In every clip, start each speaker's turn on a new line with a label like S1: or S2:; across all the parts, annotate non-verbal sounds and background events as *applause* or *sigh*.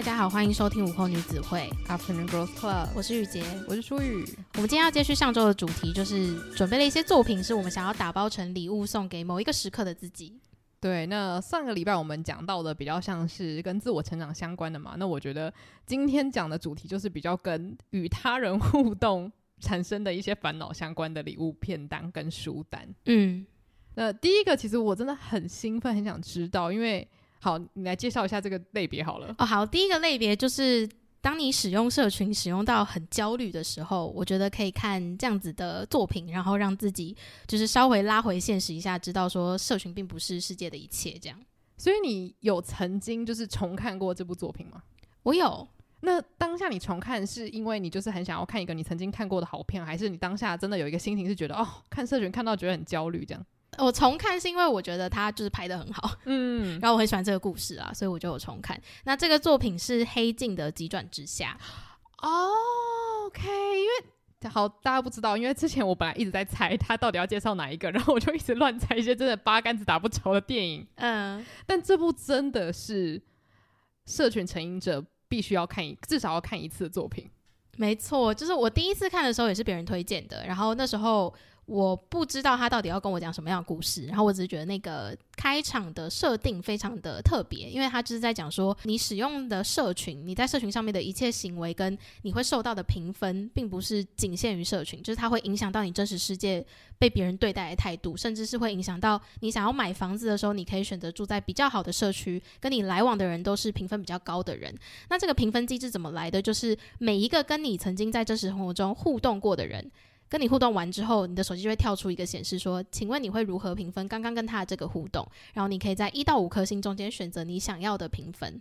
S1: 大家好，欢迎收听午后女子会
S2: Afternoon Girls Club。
S1: 我是雨洁，
S2: 我是舒雨。
S1: 我们今天要接续上周的主题，就是准备了一些作品，是我们想要打包成礼物送给某一个时刻的自己。
S2: 对，那上个礼拜我们讲到的比较像是跟自我成长相关的嘛，那我觉得今天讲的主题就是比较跟与他人互动产生的一些烦恼相关的礼物片单跟书单。
S1: 嗯，
S2: 那第一个其实我真的很兴奋，很想知道，因为。好，你来介绍一下这个类别好了。
S1: 哦，好，第一个类别就是当你使用社群使用到很焦虑的时候，我觉得可以看这样子的作品，然后让自己就是稍微拉回现实一下，知道说社群并不是世界的一切这样。
S2: 所以你有曾经就是重看过这部作品吗？
S1: 我有。
S2: 那当下你重看是因为你就是很想要看一个你曾经看过的好片，还是你当下真的有一个心情是觉得哦，看社群看到觉得很焦虑这样？
S1: 我重看是因为我觉得他就是拍的很好，嗯，*laughs* 然后我很喜欢这个故事啊，所以我就有重看。那这个作品是黑镜的急转直下。
S2: 哦，OK，因为好大家不知道，因为之前我本来一直在猜他到底要介绍哪一个，然后我就一直乱猜一些真的八竿子打不着的电影。嗯，但这部真的是社群成瘾者必须要看一至少要看一次的作品。
S1: 没错，就是我第一次看的时候也是别人推荐的，然后那时候。我不知道他到底要跟我讲什么样的故事，然后我只是觉得那个开场的设定非常的特别，因为他就是在讲说，你使用的社群，你在社群上面的一切行为跟你会受到的评分，并不是仅限于社群，就是它会影响到你真实世界被别人对待的态度，甚至是会影响到你想要买房子的时候，你可以选择住在比较好的社区，跟你来往的人都是评分比较高的人。那这个评分机制怎么来的？就是每一个跟你曾经在真实生活中互动过的人。跟你互动完之后，你的手机就会跳出一个显示说：“请问你会如何评分刚刚跟他的这个互动？”然后你可以在一到五颗星中间选择你想要的评分。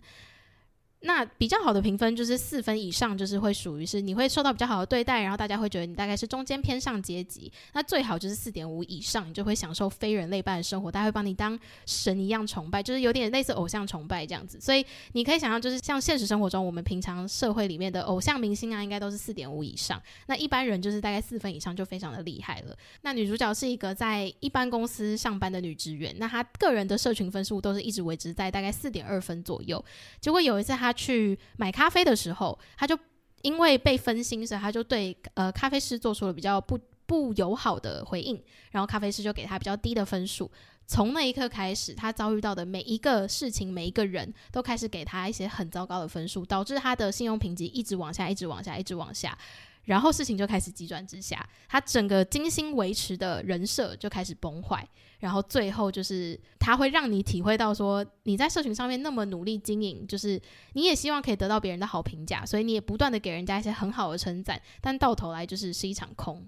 S1: 那比较好的评分就是四分以上，就是会属于是你会受到比较好的对待，然后大家会觉得你大概是中间偏上阶级。那最好就是四点五以上，你就会享受非人类般的生活，大家会把你当神一样崇拜，就是有点类似偶像崇拜这样子。所以你可以想象，就是像现实生活中我们平常社会里面的偶像明星啊，应该都是四点五以上。那一般人就是大概四分以上就非常的厉害了。那女主角是一个在一般公司上班的女职员，那她个人的社群分数都是一直维持在大概四点二分左右。结果有一次她。他去买咖啡的时候，他就因为被分心，所以他就对呃咖啡师做出了比较不不友好的回应，然后咖啡师就给他比较低的分数。从那一刻开始，他遭遇到的每一个事情、每一个人都开始给他一些很糟糕的分数，导致他的信用评级一直往下，一直往下，一直往下。然后事情就开始急转直下，他整个精心维持的人设就开始崩坏，然后最后就是他会让你体会到说，你在社群上面那么努力经营，就是你也希望可以得到别人的好评价，所以你也不断的给人家一些很好的称赞，但到头来就是是一场空。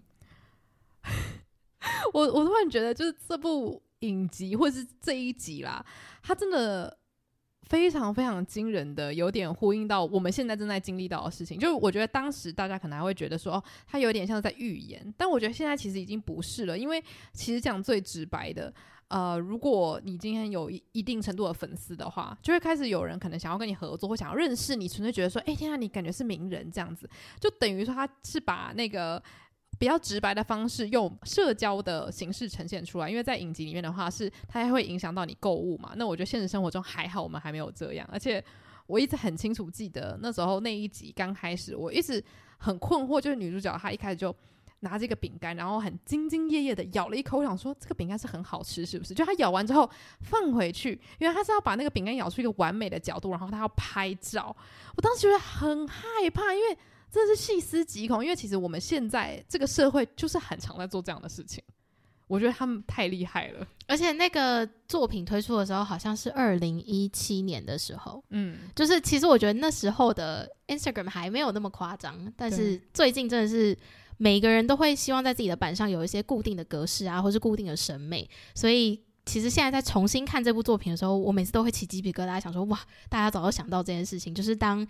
S1: *laughs*
S2: 我我突然觉得，就是这部影集或是这一集啦，它真的。非常非常惊人的，有点呼应到我们现在正在经历到的事情。就是我觉得当时大家可能还会觉得说，哦，他有点像在预言，但我觉得现在其实已经不是了。因为其实讲最直白的，呃，如果你今天有一一定程度的粉丝的话，就会开始有人可能想要跟你合作，或想要认识你，纯粹觉得说，哎，天啊，你感觉是名人这样子，就等于说他是把那个。比较直白的方式，用社交的形式呈现出来。因为在影集里面的话，是它还会影响到你购物嘛。那我觉得现实生活中还好，我们还没有这样。而且我一直很清楚记得那时候那一集刚开始，我一直很困惑，就是女主角她一开始就拿这个饼干，然后很兢兢业业的咬了一口，我想说这个饼干是很好吃，是不是？就她咬完之后放回去，因为她是要把那个饼干咬出一个完美的角度，然后她要拍照。我当时觉得很害怕，因为。真的是细思极恐，因为其实我们现在这个社会就是很常在做这样的事情。我觉得他们太厉害了。
S1: 而且那个作品推出的时候，好像是二零一七年的时候，嗯，就是其实我觉得那时候的 Instagram 还没有那么夸张，但是最近真的是每个人都会希望在自己的板上有一些固定的格式啊，或是固定的审美，所以。其实现在在重新看这部作品的时候，我每次都会起鸡皮疙瘩，想说哇，大家早就想到这件事情，就是当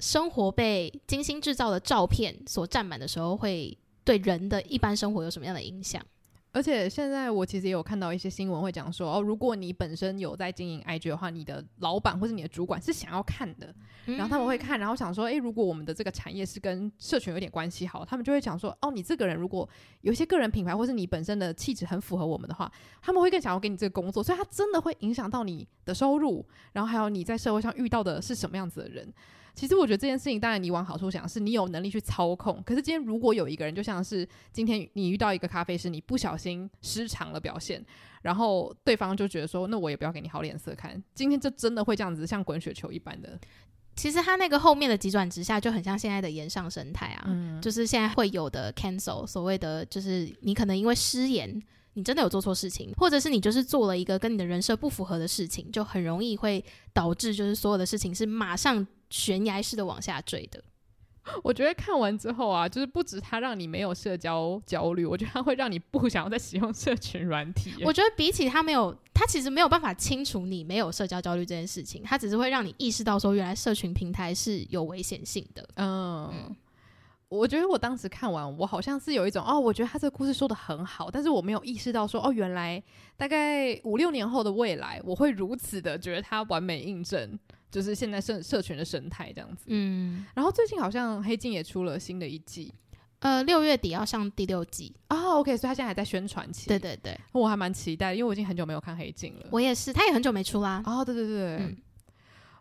S1: 生活被精心制造的照片所占满的时候，会对人的一般生活有什么样的影响？
S2: 而且现在我其实也有看到一些新闻会讲说，哦，如果你本身有在经营 IG 的话，你的老板或是你的主管是想要看的，然后他们会看，然后想说，诶，如果我们的这个产业是跟社群有点关系好，他们就会讲说，哦，你这个人如果有一些个人品牌或是你本身的气质很符合我们的话，他们会更想要给你这个工作，所以它真的会影响到你的收入，然后还有你在社会上遇到的是什么样子的人。其实我觉得这件事情，当然你往好处想，是你有能力去操控。可是今天如果有一个人，就像是今天你遇到一个咖啡师，你不小心失常了表现，然后对方就觉得说，那我也不要给你好脸色看。今天就真的会这样子，像滚雪球一般的。*laughs*
S1: 其实他那个后面的急转直下，就很像现在的延上生态啊，嗯、就是现在会有的 cancel，所谓的就是你可能因为失言。你真的有做错事情，或者是你就是做了一个跟你的人设不符合的事情，就很容易会导致就是所有的事情是马上悬崖式的往下坠的。*laughs*
S2: 我觉得看完之后啊，就是不止它让你没有社交焦虑，我觉得它会让你不想要再使用社群软体。
S1: 我觉得比起它没有，它其实没有办法清除你没有社交焦虑这件事情，它只是会让你意识到说，原来社群平台是有危险性的。
S2: 嗯。嗯我觉得我当时看完，我好像是有一种哦，我觉得他这个故事说的很好，但是我没有意识到说哦，原来大概五六年后的未来，我会如此的觉得它完美印证，就是现在社社群的生态这样子。嗯，然后最近好像黑镜也出了新的一季，
S1: 呃，六月底要上第六季
S2: 哦。OK，所以他现在还在宣传期。
S1: 对对对，
S2: 我还蛮期待，因为我已经很久没有看黑镜了。
S1: 我也是，他也很久没出啦。
S2: 哦，对对对，嗯、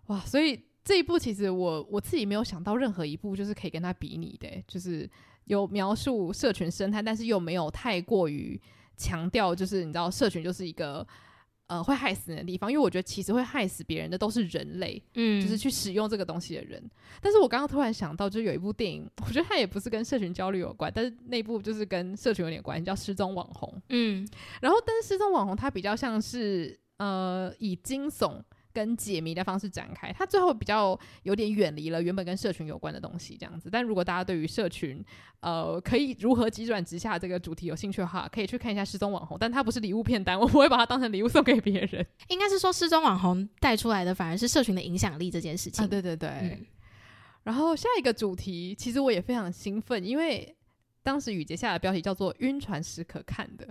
S2: 哇，所以。这一部其实我我自己没有想到任何一部就是可以跟他比拟的，就是有描述社群生态，但是又没有太过于强调，就是你知道社群就是一个呃会害死人的地方，因为我觉得其实会害死别人的都是人类，嗯，就是去使用这个东西的人。但是我刚刚突然想到，就有一部电影，我觉得它也不是跟社群焦虑有关，但是那部就是跟社群有点关系，叫《失踪网红》。嗯，然后但是失踪网红它比较像是呃以惊悚。跟解谜的方式展开，它最后比较有点远离了原本跟社群有关的东西，这样子。但如果大家对于社群，呃，可以如何急转直下这个主题有兴趣的话，可以去看一下失踪网红。但它不是礼物片单，我不会把它当成礼物送给别人。
S1: 应该是说失踪网红带出来的反而是社群的影响力这件事情。啊，
S2: 对对对。嗯。然后下一个主题，其实我也非常兴奋，因为当时雨杰下的标题叫做“晕船时可看的”。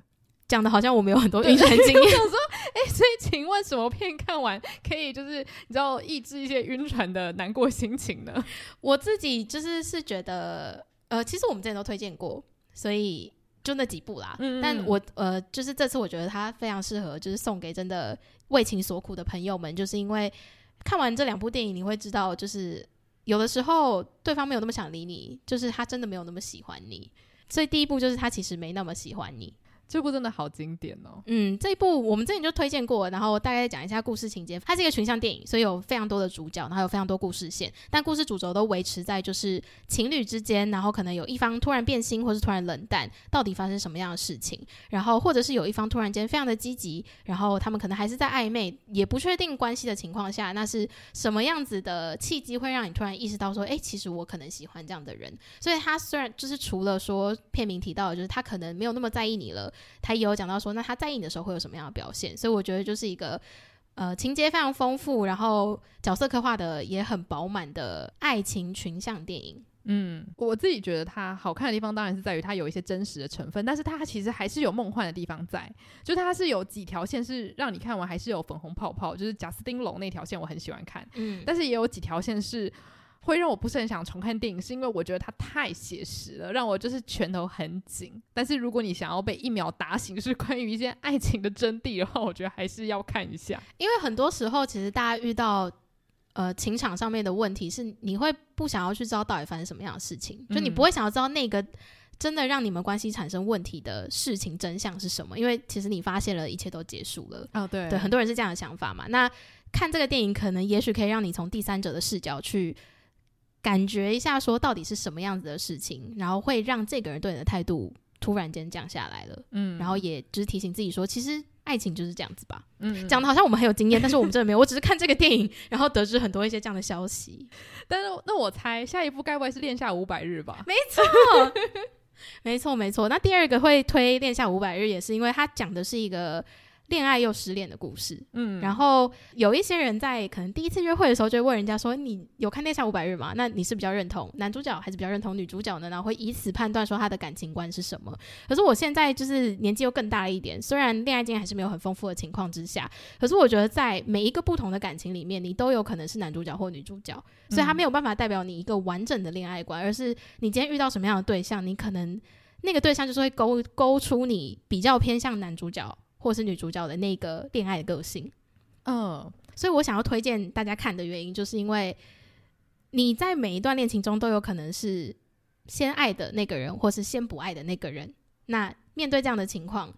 S1: 讲的好像我们有很多晕船经验。我
S2: 想说，哎、欸，所以请问什么片看完可以就是你知道抑制一些晕船的难过心情呢？
S1: 我自己就是是觉得，呃，其实我们之前都推荐过，所以就那几部啦。嗯，但我呃，就是这次我觉得它非常适合，就是送给真的为情所苦的朋友们，就是因为看完这两部电影，你会知道，就是有的时候对方没有那么想理你，就是他真的没有那么喜欢你。所以第一部就是他其实没那么喜欢你。
S2: 这部真的好经典哦！
S1: 嗯，这一部我们之前就推荐过，然后大概讲一下故事情节。它是一个群像电影，所以有非常多的主角，然后有非常多故事线，但故事主轴都维持在就是情侣之间，然后可能有一方突然变心，或是突然冷淡，到底发生什么样的事情？然后或者是有一方突然间非常的积极，然后他们可能还是在暧昧，也不确定关系的情况下，那是什么样子的契机会让你突然意识到说，哎，其实我可能喜欢这样的人？所以他虽然就是除了说片名提到的，就是他可能没有那么在意你了。他也有讲到说，那他在意你的时候会有什么样的表现？所以我觉得就是一个呃情节非常丰富，然后角色刻画的也很饱满的爱情群像电影。
S2: 嗯，我自己觉得它好看的地方当然是在于它有一些真实的成分，但是它其实还是有梦幻的地方在，就它是有几条线是让你看完还是有粉红泡泡，就是贾斯汀龙那条线我很喜欢看，嗯，但是也有几条线是。会让我不是很想重看电影，是因为我觉得它太写实了，让我就是拳头很紧。但是如果你想要被一秒打醒，就是关于一些爱情的真谛的话，我觉得还是要看一下。*laughs*
S1: 因为很多时候，其实大家遇到呃情场上面的问题，是你会不想要去知道到底发生什么样的事情，就你不会想要知道那个真的让你们关系产生问题的事情真相是什么，因为其实你发现了一切都结束了。
S2: 哦，对
S1: 对，很多人是这样的想法嘛。那看这个电影，可能也许可以让你从第三者的视角去。感觉一下，说到底是什么样子的事情，然后会让这个人对你的态度突然间降下来了。
S2: 嗯，
S1: 然后也就是提醒自己说，其实爱情就是这样子吧。
S2: 嗯，
S1: 讲的好像我们很有经验，但是我们真的没有。我只是看这个电影，然后得知很多一些这样的消息。*laughs*
S2: 但是那我猜下一步该不会是《恋下五百日》吧？
S1: 没错，*laughs* 没错，没错。那第二个会推《恋下五百日》，也是因为它讲的是一个。恋爱又失恋的故事，嗯，然后有一些人在可能第一次约会的时候就会问人家说：“你有看《恋下五百日》吗？”那你是比较认同男主角还是比较认同女主角呢？然后会以此判断说他的感情观是什么。可是我现在就是年纪又更大了一点，虽然恋爱经验还是没有很丰富的情况之下，可是我觉得在每一个不同的感情里面，你都有可能是男主角或女主角，所以他没有办法代表你一个完整的恋爱观，而是你今天遇到什么样的对象，你可能那个对象就是会勾勾出你比较偏向男主角。或是女主角的那个恋爱的个性，嗯，所以我想要推荐大家看的原因，就是因为你在每一段恋情中都有可能是先爱的那个人，或是先不爱的那个人。那面对这样的情况，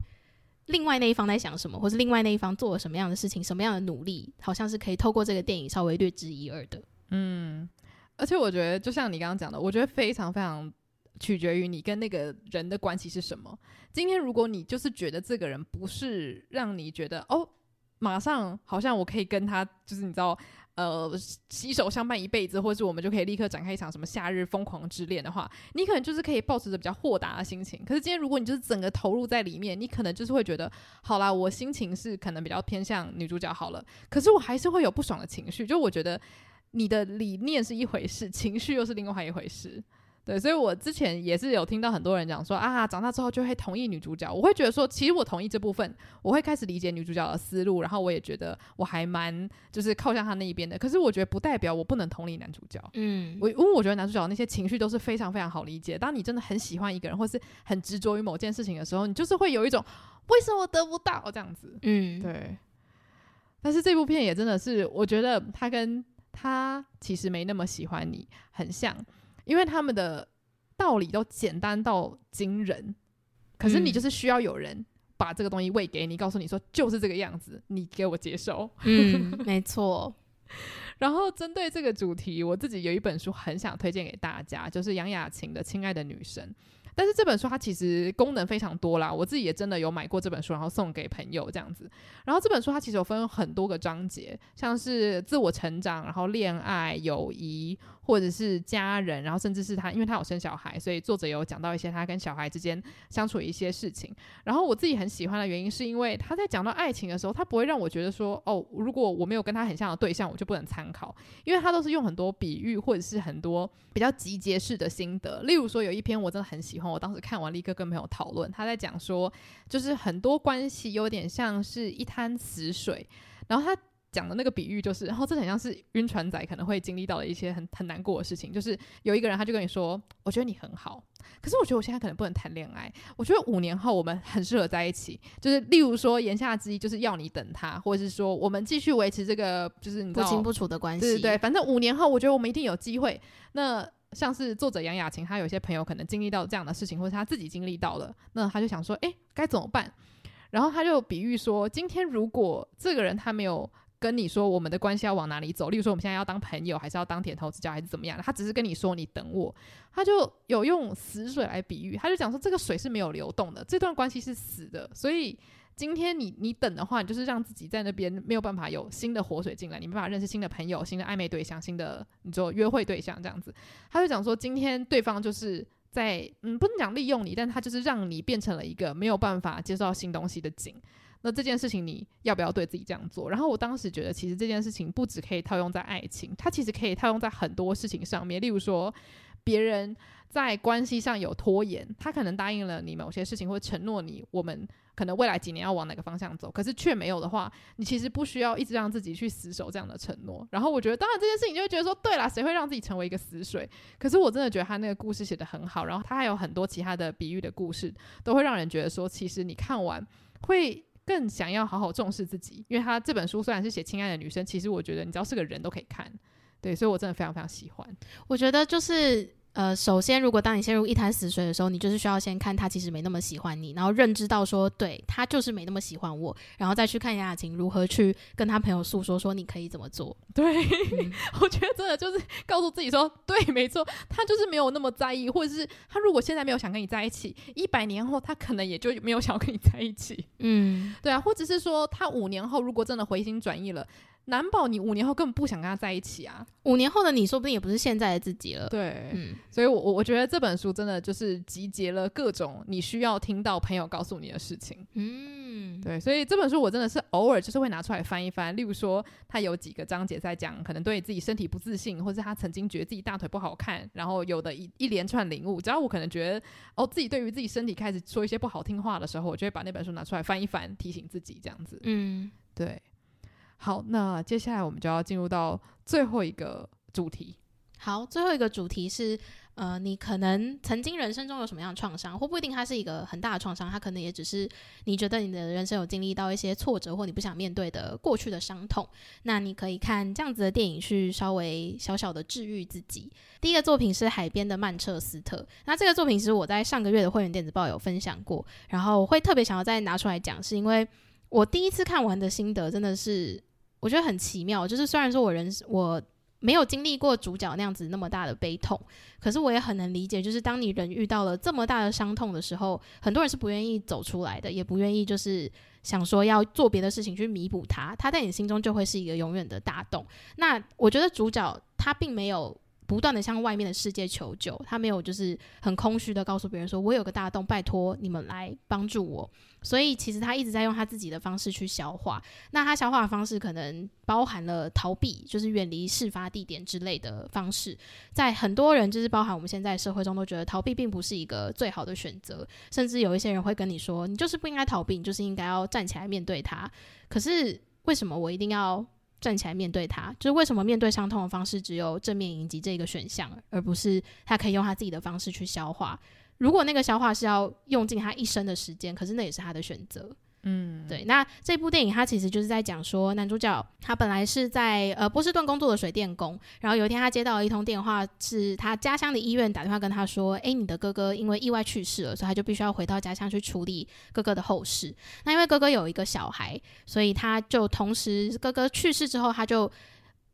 S1: 另外那一方在想什么，或是另外那一方做了什么样的事情，什么样的努力，好像是可以透过这个电影稍微略知一二的。
S2: 嗯，而且我觉得，就像你刚刚讲的，我觉得非常非常。取决于你跟那个人的关系是什么。今天如果你就是觉得这个人不是让你觉得哦，马上好像我可以跟他就是你知道呃携手相伴一辈子，或者是我们就可以立刻展开一场什么夏日疯狂之恋的话，你可能就是可以抱持着比较豁达的心情。可是今天如果你就是整个投入在里面，你可能就是会觉得好啦，我心情是可能比较偏向女主角好了，可是我还是会有不爽的情绪。就我觉得你的理念是一回事，情绪又是另外一回事。对，所以我之前也是有听到很多人讲说啊，长大之后就会同意女主角。我会觉得说，其实我同意这部分，我会开始理解女主角的思路，然后我也觉得我还蛮就是靠向她那一边的。可是我觉得不代表我不能同理男主角。嗯，我因为我觉得男主角那些情绪都是非常非常好理解。当你真的很喜欢一个人，或是很执着于某件事情的时候，你就是会有一种为什么得不到这样子。嗯，对。但是这部片也真的是，我觉得他跟他其实没那么喜欢你很像。因为他们的道理都简单到惊人，可是你就是需要有人把这个东西喂给你，告诉你说就是这个样子，你给我接受。
S1: 嗯，*laughs* 没错。
S2: 然后针对这个主题，我自己有一本书很想推荐给大家，就是杨雅琴的《亲爱的女神》。但是这本书它其实功能非常多啦，我自己也真的有买过这本书，然后送给朋友这样子。然后这本书它其实有分很多个章节，像是自我成长，然后恋爱、友谊。或者是家人，然后甚至是他，因为他有生小孩，所以作者有讲到一些他跟小孩之间相处一些事情。然后我自己很喜欢的原因，是因为他在讲到爱情的时候，他不会让我觉得说，哦，如果我没有跟他很像的对象，我就不能参考，因为他都是用很多比喻或者是很多比较集结式的心得。例如说，有一篇我真的很喜欢，我当时看完立刻跟朋友讨论，他在讲说，就是很多关系有点像是一滩死水，然后他。讲的那个比喻就是，然后这很像是晕船仔可能会经历到的一些很很难过的事情，就是有一个人他就跟你说，我觉得你很好，可是我觉得我现在可能不能谈恋爱，我觉得五年后我们很适合在一起，就是例如说言下之意就是要你等他，或者是说我们继续维持这个就是你
S1: 不清不楚的关系，
S2: 对对对，反正五年后我觉得我们一定有机会。那像是作者杨雅琴，她有些朋友可能经历到这样的事情，或者她自己经历到了，那她就想说，哎，该怎么办？然后他就比喻说，今天如果这个人他没有。跟你说我们的关系要往哪里走，例如说我们现在要当朋友，还是要当点头之交，还是怎么样？他只是跟你说你等我，他就有用死水来比喻，他就讲说这个水是没有流动的，这段关系是死的，所以今天你你等的话，你就是让自己在那边没有办法有新的活水进来，你没办法认识新的朋友、新的暧昧对象、新的你就约会对象这样子。他就讲说今天对方就是在嗯不能讲利用你，但他就是让你变成了一个没有办法接受到新东西的井。那这件事情你要不要对自己这样做？然后我当时觉得，其实这件事情不只可以套用在爱情，它其实可以套用在很多事情上面。例如说，别人在关系上有拖延，他可能答应了你某些事情，或承诺你我们可能未来几年要往哪个方向走，可是却没有的话，你其实不需要一直让自己去死守这样的承诺。然后我觉得，当然这件事情就会觉得说，对啦，谁会让自己成为一个死水？可是我真的觉得他那个故事写得很好，然后他还有很多其他的比喻的故事，都会让人觉得说，其实你看完会。更想要好好重视自己，因为他这本书虽然是写亲爱的女生，其实我觉得你只要是个人都可以看，对，所以我真的非常非常喜欢。
S1: 我觉得就是呃，首先，如果当你陷入一潭死水的时候，你就是需要先看他其实没那么喜欢你，然后认知到说，对，他就是没那么喜欢我，然后再去看亚雅晴如何去跟他朋友诉说，说你可以怎么做。
S2: 对，嗯、*laughs* 我觉得真的就是告诉自己说，对，没错，他就是没有那么在意，或者是他如果现在没有想跟你在一起，一百年后他可能也就没有想要跟你在一起。嗯，对啊，或者是说他五年后如果真的回心转意了。难保你五年后根本不想跟他在一起啊！
S1: 五年后的你说不定也不是现在的自己了。
S2: 对，嗯，所以我我我觉得这本书真的就是集结了各种你需要听到朋友告诉你的事情。嗯，对，所以这本书我真的是偶尔就是会拿出来翻一翻。例如说，他有几个章节在讲可能对自己身体不自信，或是他曾经觉得自己大腿不好看，然后有的一一连串领悟。只要我可能觉得哦，自己对于自己身体开始说一些不好听话的时候，我就会把那本书拿出来翻一翻，提醒自己这样子。嗯，对。好，那接下来我们就要进入到最后一个主题。
S1: 好，最后一个主题是，呃，你可能曾经人生中有什么样的创伤，或不一定它是一个很大的创伤，它可能也只是你觉得你的人生有经历到一些挫折，或你不想面对的过去的伤痛。那你可以看这样子的电影去稍微小小的治愈自己。第一个作品是《海边的曼彻斯特》，那这个作品其实我在上个月的会员电子报有分享过，然后我会特别想要再拿出来讲，是因为我第一次看完的心得真的是。我觉得很奇妙，就是虽然说我人我没有经历过主角那样子那么大的悲痛，可是我也很能理解，就是当你人遇到了这么大的伤痛的时候，很多人是不愿意走出来的，也不愿意就是想说要做别的事情去弥补它，它在你心中就会是一个永远的大洞。那我觉得主角他并没有。不断的向外面的世界求救，他没有就是很空虚的告诉别人说：“我有个大洞，拜托你们来帮助我。”所以其实他一直在用他自己的方式去消化。那他消化的方式可能包含了逃避，就是远离事发地点之类的方式。在很多人就是包含我们现在社会中都觉得逃避并不是一个最好的选择，甚至有一些人会跟你说：“你就是不应该逃避，你就是应该要站起来面对它。”可是为什么我一定要？站起来面对他，就是为什么面对伤痛的方式只有正面迎击这个选项，而不是他可以用他自己的方式去消化。如果那个消化是要用尽他一生的时间，可是那也是他的选择。嗯，对。那这部电影它其实就是在讲说，男主角他本来是在呃波士顿工作的水电工，然后有一天他接到了一通电话，是他家乡的医院打电话跟他说：“哎，你的哥哥因为意外去世了，所以他就必须要回到家乡去处理哥哥的后事。”那因为哥哥有一个小孩，所以他就同时哥哥去世之后，他就。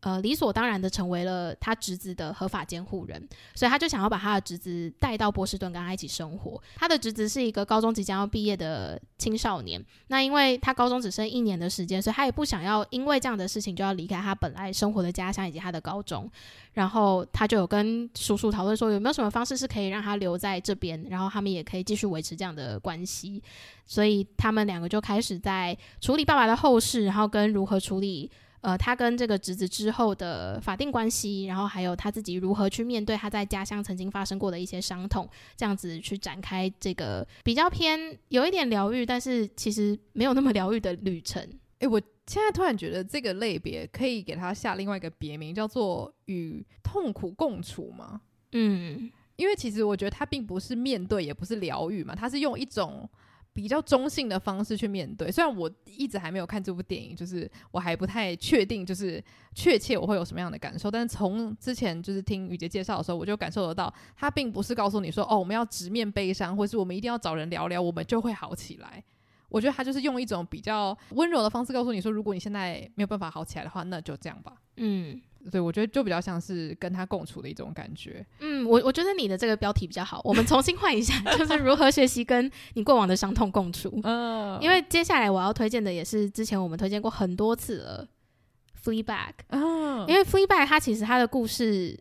S1: 呃，理所当然的成为了他侄子的合法监护人，所以他就想要把他的侄子带到波士顿跟他一起生活。他的侄子是一个高中即将要毕业的青少年，那因为他高中只剩一年的时间，所以他也不想要因为这样的事情就要离开他本来生活的家乡以及他的高中。然后他就有跟叔叔讨论说，有没有什么方式是可以让他留在这边，然后他们也可以继续维持这样的关系。所以他们两个就开始在处理爸爸的后事，然后跟如何处理。呃，他跟这个侄子之后的法定关系，然后还有他自己如何去面对他在家乡曾经发生过的一些伤痛，这样子去展开这个比较偏有一点疗愈，但是其实没有那么疗愈的旅程。
S2: 诶，我现在突然觉得这个类别可以给他下另外一个别名，叫做与痛苦共处吗？嗯，因为其实我觉得他并不是面对，也不是疗愈嘛，他是用一种。比较中性的方式去面对，虽然我一直还没有看这部电影，就是我还不太确定，就是确切我会有什么样的感受。但是从之前就是听雨洁介绍的时候，我就感受得到，他并不是告诉你说，哦，我们要直面悲伤，或是我们一定要找人聊聊，我们就会好起来。我觉得他就是用一种比较温柔的方式告诉你说，如果你现在没有办法好起来的话，那就这样吧。嗯。对，我觉得就比较像是跟他共处的一种感觉。
S1: 嗯，我我觉得你的这个标题比较好，我们重新换一下，*laughs* 就是如何学习跟你过往的伤痛共处。嗯，因为接下来我要推荐的也是之前我们推荐过很多次了，《Fleabag》。嗯，因为《Fleabag》它其实它的故事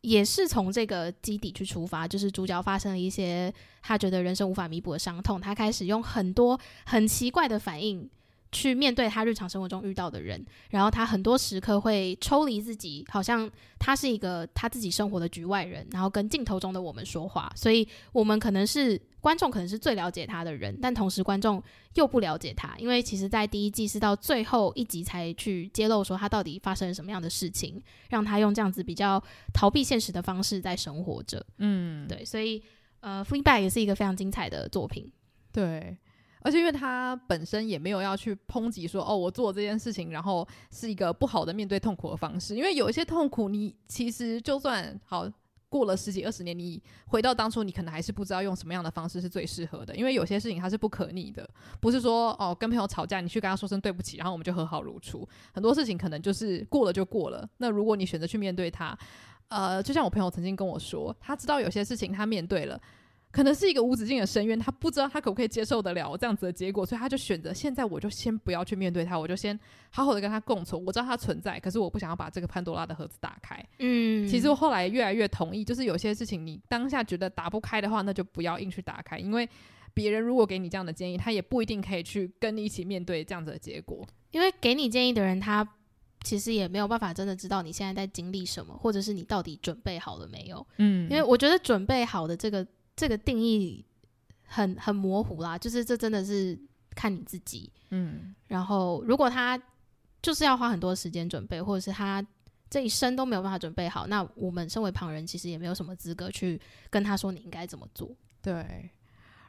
S1: 也是从这个基底去出发，就是主角发生了一些他觉得人生无法弥补的伤痛，他开始用很多很奇怪的反应。去面对他日常生活中遇到的人，然后他很多时刻会抽离自己，好像他是一个他自己生活的局外人，然后跟镜头中的我们说话。所以，我们可能是观众，可能是最了解他的人，但同时观众又不了解他，因为其实，在第一季是到最后一集才去揭露说他到底发生了什么样的事情，让他用这样子比较逃避现实的方式在生活着。嗯，对，所以呃，《Fleabag》也是一个非常精彩的作品。
S2: 对。而且因为他本身也没有要去抨击说哦，我做这件事情，然后是一个不好的面对痛苦的方式。因为有一些痛苦，你其实就算好过了十几二十年，你回到当初，你可能还是不知道用什么样的方式是最适合的，因为有些事情它是不可逆的，不是说哦跟朋友吵架，你去跟他说声对不起，然后我们就和好如初。很多事情可能就是过了就过了。那如果你选择去面对它，呃，就像我朋友曾经跟我说，他知道有些事情他面对了。可能是一个无止境的深渊，他不知道他可不可以接受得了这样子的结果，所以他就选择现在我就先不要去面对他，我就先好好的跟他共存。我知道他存在，可是我不想要把这个潘多拉的盒子打开。嗯，其实我后来越来越同意，就是有些事情你当下觉得打不开的话，那就不要硬去打开，因为别人如果给你这样的建议，他也不一定可以去跟你一起面对这样子的结果。
S1: 因为给你建议的人，他其实也没有办法真的知道你现在在经历什么，或者是你到底准备好了没有。嗯，因为我觉得准备好的这个。这个定义很很模糊啦，就是这真的是看你自己，嗯，然后如果他就是要花很多时间准备，或者是他这一生都没有办法准备好，那我们身为旁人其实也没有什么资格去跟他说你应该怎么做。
S2: 对，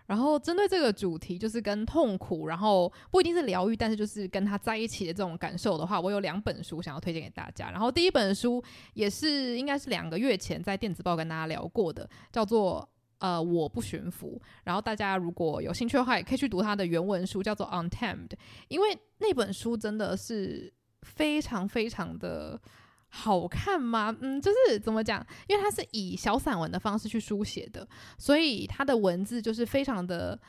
S2: 然后针对这个主题，就是跟痛苦，然后不一定是疗愈，但是就是跟他在一起的这种感受的话，我有两本书想要推荐给大家。然后第一本书也是应该是两个月前在电子报跟大家聊过的，叫做。呃，我不驯服。然后大家如果有兴趣的话，也可以去读他的原文书，叫做《Untamed》，因为那本书真的是非常非常的好看吗？嗯，就是怎么讲？因为它是以小散文的方式去书写的，所以它的文字就是非常的。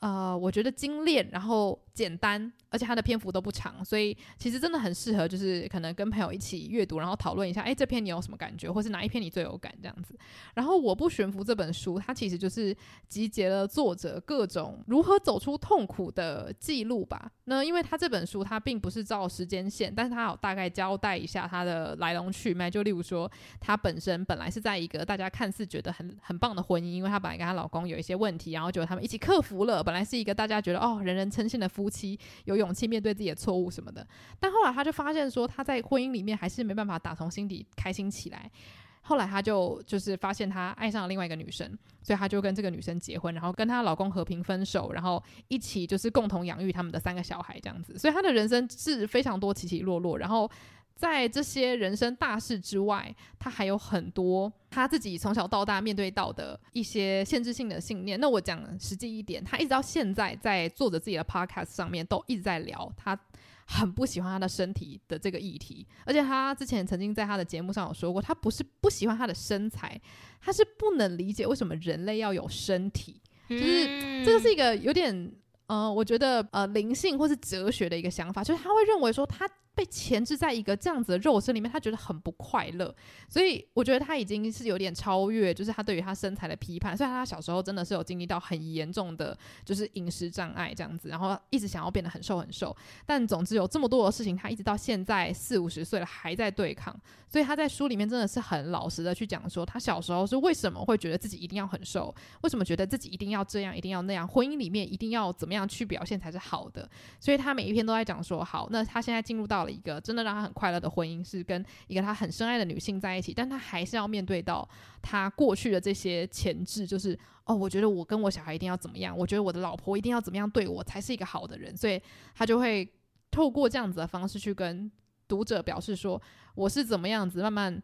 S2: 呃，我觉得精炼，然后简单，而且它的篇幅都不长，所以其实真的很适合，就是可能跟朋友一起阅读，然后讨论一下，哎，这篇你有什么感觉，或是哪一篇你最有感这样子。然后我不悬浮这本书，它其实就是集结了作者各种如何走出痛苦的记录吧。那因为他这本书它并不是照时间线，但是他有大概交代一下它的来龙去脉，就例如说，他本身本来是在一个大家看似觉得很很棒的婚姻，因为他本来跟他老公有一些问题，然后结果他们一起克服了。本来是一个大家觉得哦，人人称羡的夫夫妻，有勇气面对自己的错误什么的，但后来他就发现说，他在婚姻里面还是没办法打从心底开心起来。后来他就就是发现他爱上了另外一个女生，所以他就跟这个女生结婚，然后跟她老公和平分手，然后一起就是共同养育他们的三个小孩这样子。所以他的人生是非常多起起落落，然后。在这些人生大事之外，他还有很多他自己从小到大面对到的一些限制性的信念。那我讲实际一点，他一直到现在在做着自己的 podcast 上面，都一直在聊他很不喜欢他的身体的这个议题。而且他之前曾经在他的节目上有说过，他不是不喜欢他的身材，他是不能理解为什么人类要有身体。就是这个是一个有点呃，我觉得呃灵性或是哲学的一个想法，就是他会认为说他。被钳制在一个这样子的肉身里面，他觉得很不快乐，所以我觉得他已经是有点超越，就是他对于他身材的批判。虽然他小时候真的是有经历到很严重的，就是饮食障碍这样子，然后一直想要变得很瘦很瘦，但总之有这么多的事情，他一直到现在四五十岁了还在对抗。所以他在书里面真的是很老实的去讲说，他小时候是为什么会觉得自己一定要很瘦，为什么觉得自己一定要这样，一定要那样，婚姻里面一定要怎么样去表现才是好的。所以他每一篇都在讲说，好，那他现在进入到。了一个真的让他很快乐的婚姻，是跟一个他很深爱的女性在一起，但他还是要面对到他过去的这些前置，就是哦，我觉得我跟我小孩一定要怎么样，我觉得我的老婆一定要怎么样对我才是一个好的人，所以他就会透过这样子的方式去跟读者表示说，我是怎么样子慢慢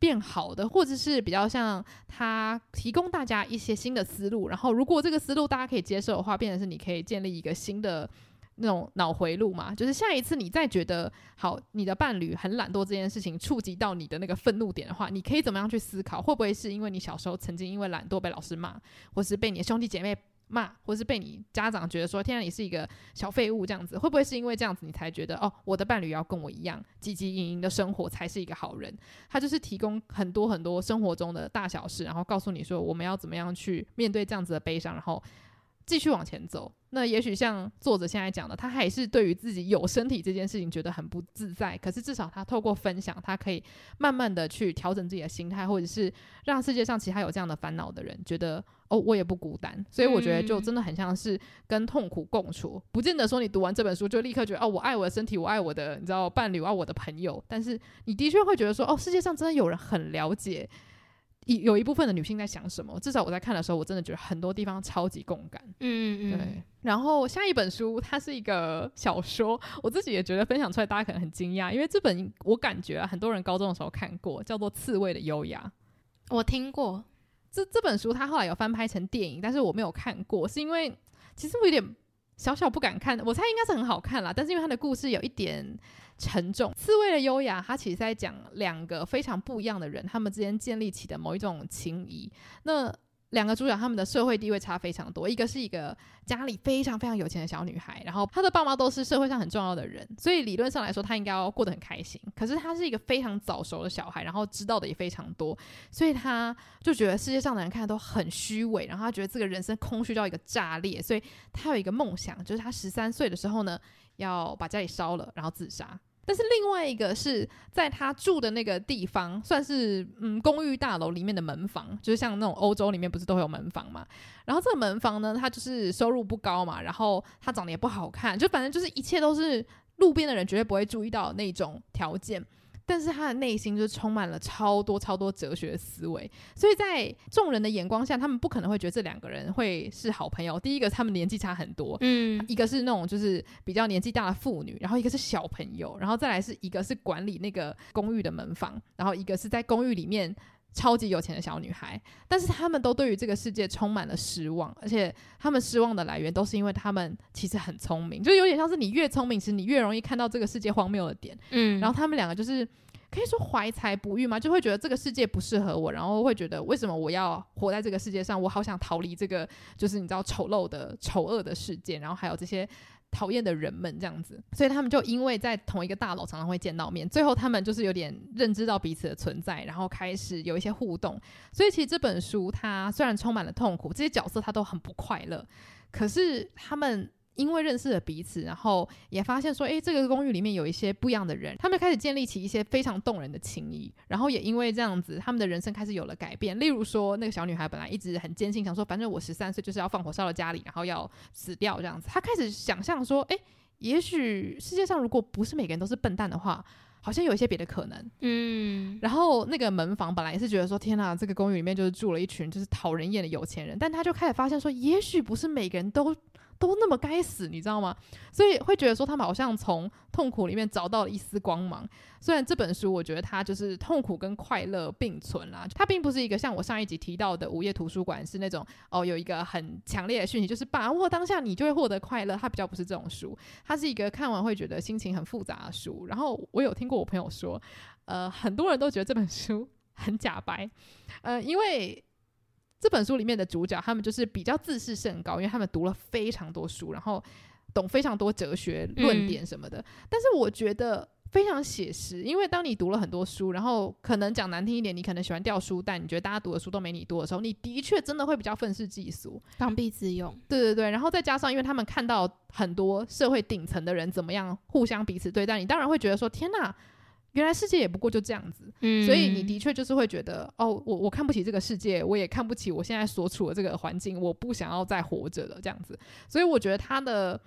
S2: 变好的，或者是比较像他提供大家一些新的思路，然后如果这个思路大家可以接受的话，变成是你可以建立一个新的。那种脑回路嘛，就是下一次你再觉得好，你的伴侣很懒惰这件事情触及到你的那个愤怒点的话，你可以怎么样去思考？会不会是因为你小时候曾经因为懒惰被老师骂，或是被你的兄弟姐妹骂，或是被你家长觉得说，天啊，你是一个小废物这样子？会不会是因为这样子你才觉得哦，我的伴侣要跟我一样汲汲营营的生活才是一个好人？他就是提供很多很多生活中的大小事，然后告诉你说我们要怎么样去面对这样子的悲伤，然后。继续往前走，那也许像作者现在讲的，他还是对于自己有身体这件事情觉得很不自在。可是至少他透过分享，他可以慢慢的去调整自己的心态，或者是让世界上其他有这样的烦恼的人觉得，哦，我也不孤单。所以我觉得就真的很像是跟痛苦共处，不见得说你读完这本书就立刻觉得，哦，我爱我的身体，我爱我的，你知道伴侣，我爱我的朋友。但是你的确会觉得说，哦，世界上真的有人很了解。有一部分的女性在想什么？至少我在看的时候，我真的觉得很多地方超级共感。嗯嗯，对。然后下一本书，它是一个小说，我自己也觉得分享出来，大家可能很惊讶，因为这本我感觉啊，很多人高中的时候看过，叫做《刺猬的优雅》。
S1: 我听过
S2: 这这本书，它后来有翻拍成电影，但是我没有看过，是因为其实我有点小小不敢看。我猜应该是很好看啦，但是因为它的故事有一点沉重。刺猬的优雅，它其实在讲两个非常不一样的人，他们之间建立起的某一种情谊。那两个主角他们的社会地位差非常多，一个是一个家里非常非常有钱的小女孩，然后她的爸妈都是社会上很重要的人，所以理论上来说她应该要过得很开心。可是她是一个非常早熟的小孩，然后知道的也非常多，所以她就觉得世界上的人看都很虚伪，然后她觉得这个人生空虚到一个炸裂，所以她有一个梦想，就是她十三岁的时候呢，要把家里烧了，然后自杀。但是另外一个是在他住的那个地方，算是嗯公寓大楼里面的门房，就是像那种欧洲里面不是都会有门房嘛？然后这个门房呢，他就是收入不高嘛，然后他长得也不好看，就反正就是一切都是路边的人绝对不会注意到那种条件。但是他的内心就充满了超多超多哲学思维，所以在众人的眼光下，他们不可能会觉得这两个人会是好朋友。第一个，他们年纪差很多，嗯，一个是那种就是比较年纪大的妇女，然后一个是小朋友，然后再来是一个是管理那个公寓的门房，然后一个是在公寓里面。超级有钱的小女孩，但是他们都对于这个世界充满了失望，而且他们失望的来源都是因为他们其实很聪明，就有点像是你越聪明，其实你越容易看到这个世界荒谬的点。嗯，然后他们两个就是可以说怀才不遇嘛，就会觉得这个世界不适合我，然后会觉得为什么我要活在这个世界上？我好想逃离这个，就是你知道丑陋的丑恶的世界，然后还有这些。讨厌的人们这样子，所以他们就因为在同一个大楼常常会见到面，最后他们就是有点认知到彼此的存在，然后开始有一些互动。所以其实这本书它虽然充满了痛苦，这些角色他都很不快乐，可是他们。因为认识了彼此，然后也发现说，诶，这个公寓里面有一些不一样的人，他们开始建立起一些非常动人的情谊。然后也因为这样子，他们的人生开始有了改变。例如说，那个小女孩本来一直很坚信，想说，反正我十三岁就是要放火烧了家里，然后要死掉这样子。她开始想象说，诶，也许世界上如果不是每个人都是笨蛋的话，好像有一些别的可能。嗯。然后那个门房本来也是觉得说，天哪，这个公寓里面就是住了一群就是讨人厌的有钱人，但他就开始发现说，也许不是每个人都。都那么该死，你知道吗？所以会觉得说他们好像从痛苦里面找到了一丝光芒。虽然这本书我觉得它就是痛苦跟快乐并存啦，它并不是一个像我上一集提到的午夜图书馆是那种哦有一个很强烈的讯息，就是把握当下你就会获得快乐。它比较不是这种书，它是一个看完会觉得心情很复杂的书。然后我有听过我朋友说，呃，很多人都觉得这本书很假白，呃，因为。这本书里面的主角，他们就是比较自视甚高，因为他们读了非常多书，然后懂非常多哲学论点什么的。嗯、但是我觉得非常写实，因为当你读了很多书，然后可能讲难听一点，你可能喜欢掉书袋，你觉得大家读的书都没你多的时候，你的确真的会比较愤世嫉俗、
S1: 刚愎自用。
S2: 对对对，然后再加上，因为他们看到很多社会顶层的人怎么样互相彼此对待，你当然会觉得说：天哪！原来世界也不过就这样子，嗯，所以你的确就是会觉得，哦，我我看不起这个世界，我也看不起我现在所处的这个环境，我不想要再活着了，这样子。所以我觉得他的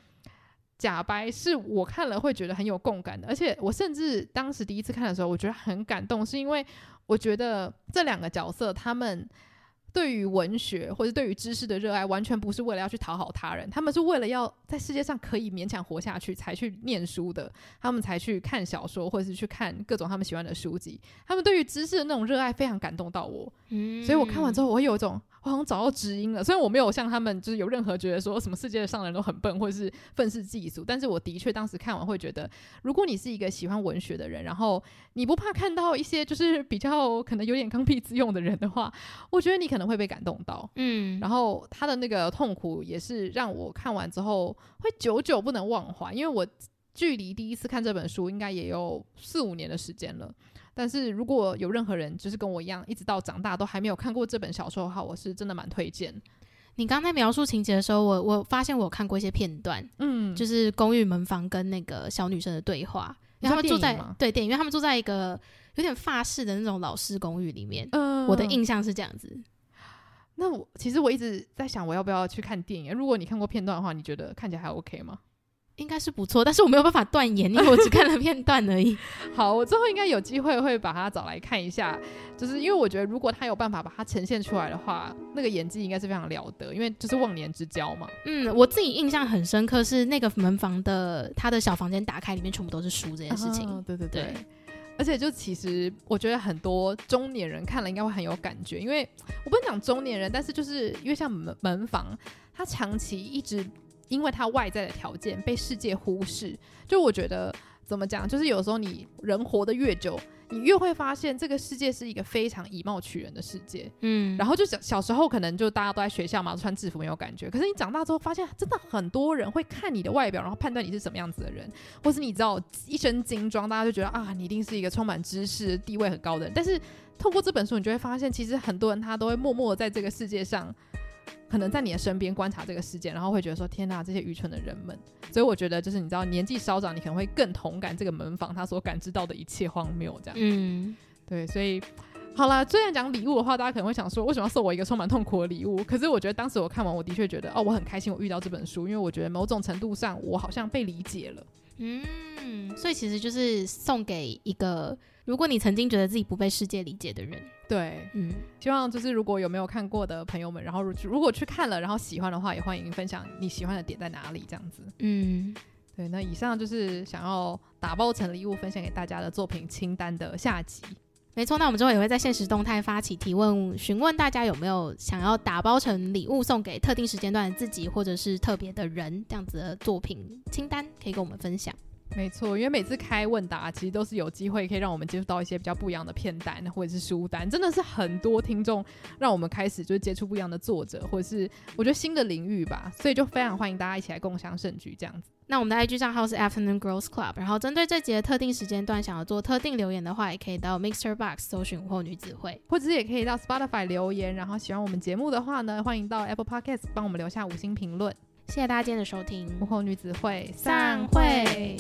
S2: 假白是我看了会觉得很有共感的，而且我甚至当时第一次看的时候，我觉得很感动，是因为我觉得这两个角色他们。对于文学或者对于知识的热爱，完全不是为了要去讨好他人，他们是为了要在世界上可以勉强活下去才去念书的，他们才去看小说或者是去看各种他们喜欢的书籍。他们对于知识的那种热爱非常感动到我，嗯，所以我看完之后，我会有一种。我好像找到知音了，虽然我没有像他们就是有任何觉得说什么世界上的人都很笨或者是愤世嫉俗，但是我的确当时看完会觉得，如果你是一个喜欢文学的人，然后你不怕看到一些就是比较可能有点刚愎自用的人的话，我觉得你可能会被感动到。嗯，然后他的那个痛苦也是让我看完之后会久久不能忘怀，因为我距离第一次看这本书应该也有四五年的时间了。但是如果有任何人就是跟我一样，一直到长大都还没有看过这本小说的话，我是真的蛮推荐。
S1: 你刚才描述情节的时候，我我发现我看过一些片段，嗯，就是公寓门房跟那个小女生的对话，然后他们住在对电影，因为他们住在一个有点法式的那种老式公寓里面，嗯，我的印象是这样子。
S2: 那我其实我一直在想，我要不要去看电影？如果你看过片段的话，你觉得看起来还 OK 吗？
S1: 应该是不错，但是我没有办法断言，因为我只看了片段而已。*laughs* *laughs*
S2: 好，我之后应该有机会会把它找来看一下，就是因为我觉得如果他有办法把它呈现出来的话，那个演技应该是非常了得，因为就是忘年之交嘛。
S1: 嗯，我自己印象很深刻是那个门房的他的小房间打开，里面全部都是书这件事情。
S2: 对对。对而且就其实我觉得很多中年人看了应该会很有感觉，因为我不能讲中年人，但是就是因为像门门房，他长期一直因为他外在的条件被世界忽视，就我觉得怎么讲，就是有时候你人活得越久。你越会发现这个世界是一个非常以貌取人的世界，嗯，然后就小小时候可能就大家都在学校嘛，穿制服没有感觉，可是你长大之后发现，真的很多人会看你的外表，然后判断你是什么样子的人，或是你知道一身精装，大家就觉得啊，你一定是一个充满知识、地位很高的人。但是透过这本书，你就会发现，其实很多人他都会默默在这个世界上。可能在你的身边观察这个事件，然后会觉得说：“天哪，这些愚蠢的人们！”所以我觉得，就是你知道，年纪稍长，你可能会更同感这个门房他所感知到的一切荒谬。这样，嗯，对。所以好啦，虽然讲礼物的话，大家可能会想说，为什么要送我一个充满痛苦的礼物？可是我觉得当时我看完，我的确觉得哦，我很开心，我遇到这本书，因为我觉得某种程度上，我好像被理解了。
S1: 嗯，所以其实就是送给一个，如果你曾经觉得自己不被世界理解的人。
S2: 对，嗯，希望就是如果有没有看过的朋友们，然后如果去看了，然后喜欢的话，也欢迎分享你喜欢的点在哪里，这样子。嗯，对，那以上就是想要打包成礼物分享给大家的作品清单的下集。
S1: 没错，那我们之后也会在现实动态发起提问，询问大家有没有想要打包成礼物送给特定时间段的自己或者是特别的人这样子的作品清单，可以跟我们分享。
S2: 没错，因为每次开问答，其实都是有机会可以让我们接触到一些比较不一样的片单或者是书单，真的是很多听众让我们开始就是接触不一样的作者，或者是我觉得新的领域吧，所以就非常欢迎大家一起来共享盛举这样子。
S1: 那我们的 IG 账号是 Afternoon Girls Club，然后针对这节特定时间段想要做特定留言的话，也可以到 Mixer Box 搜寻午后女子会，
S2: 或者是也可以到 Spotify 留言，然后喜欢我们节目的话呢，欢迎到 Apple Podcast 帮我们留下五星评论。
S1: 谢谢大家今天的收听，
S2: 幕后女子会
S1: 散会。